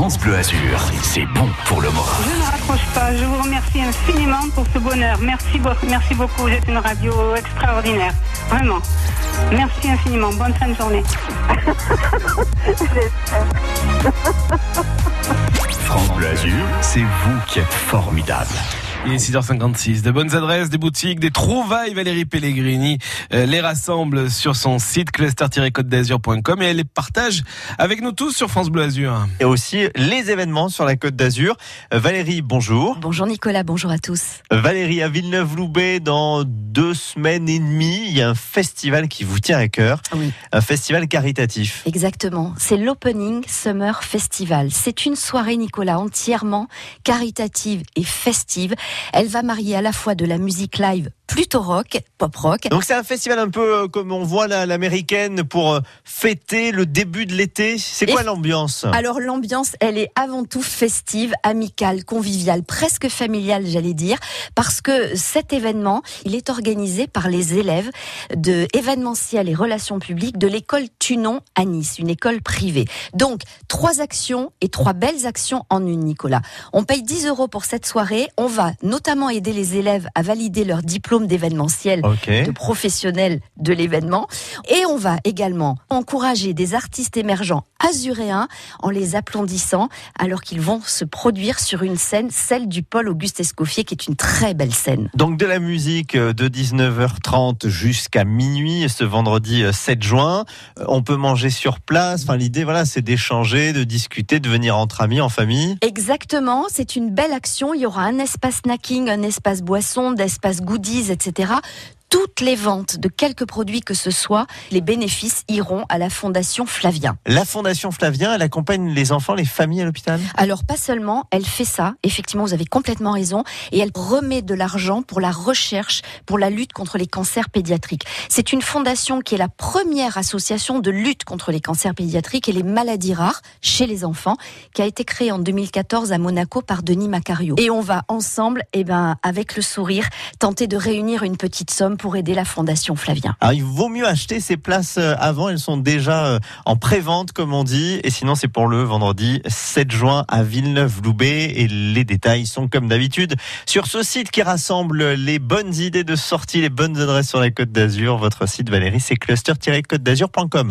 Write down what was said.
France Bleu Azur, c'est bon pour le moral. Je ne raccroche pas. Je vous remercie infiniment pour ce bonheur. Merci, be- merci beaucoup. Vous êtes une radio extraordinaire. Vraiment. Merci infiniment. Bonne fin de journée. France Bleu Azur, c'est vous qui êtes formidable. Il est 6h56. De bonnes adresses, des boutiques, des trouvailles. Valérie Pellegrini euh, les rassemble sur son site cluster-côte d'azur.com et elle les partage avec nous tous sur France Bleu Azur. Et aussi les événements sur la Côte d'Azur. Euh, Valérie, bonjour. Bonjour Nicolas, bonjour à tous. Valérie, à Villeneuve-Loubet, dans deux semaines et demie, il y a un festival qui vous tient à cœur. Oui. Un festival caritatif. Exactement, c'est l'Opening Summer Festival. C'est une soirée, Nicolas, entièrement caritative et festive. Elle va marier à la fois de la musique live plutôt rock, pop rock. Donc c'est un festival un peu euh, comme on voit la- l'américaine pour euh, fêter le début de l'été. C'est quoi l'ambiance? Alors l'ambiance, elle est avant tout festive, amicale, conviviale, presque familiale, j'allais dire, parce que cet événement, il est organisé par les élèves de événementiel et relations publiques de l'école Tunon à Nice, une école privée. Donc trois actions et trois belles actions en une, Nicolas. On paye 10 euros pour cette soirée. On va notamment aider les élèves à valider leur diplôme d'événementiel Ok. de professionnels de l'événement. Et on va également encourager des artistes émergents azuréens en les applaudissant alors qu'ils vont se produire sur une scène, celle du Paul Auguste Escoffier, qui est une très belle scène. Donc de la musique euh, de 19h30 jusqu'à minuit ce vendredi euh, 7 juin. Euh, On peut manger sur place. Enfin l'idée voilà c'est d'échanger, de discuter, de venir entre amis, en famille. Exactement, c'est une belle action. Il y aura un espace snacking, un espace boisson, d'espace goodies, etc. Toutes les ventes de quelques produits que ce soit, les bénéfices iront à la Fondation Flavien. La Fondation Flavien, elle accompagne les enfants, les familles à l'hôpital? Alors pas seulement, elle fait ça, effectivement vous avez complètement raison, et elle remet de l'argent pour la recherche, pour la lutte contre les cancers pédiatriques. C'est une fondation qui est la première association de lutte contre les cancers pédiatriques et les maladies rares chez les enfants, qui a été créée en 2014 à Monaco par Denis Macario. Et on va ensemble, eh ben, avec le sourire, tenter de réunir une petite somme pour aider la fondation Flavien. Alors il vaut mieux acheter ces places euh, avant, elles sont déjà euh, en pré-vente comme on dit, et sinon c'est pour le vendredi 7 juin à Villeneuve-Loubet, et les détails sont comme d'habitude sur ce site qui rassemble les bonnes idées de sortie, les bonnes adresses sur la Côte d'Azur. Votre site Valérie c'est cluster-côte d'azur.com.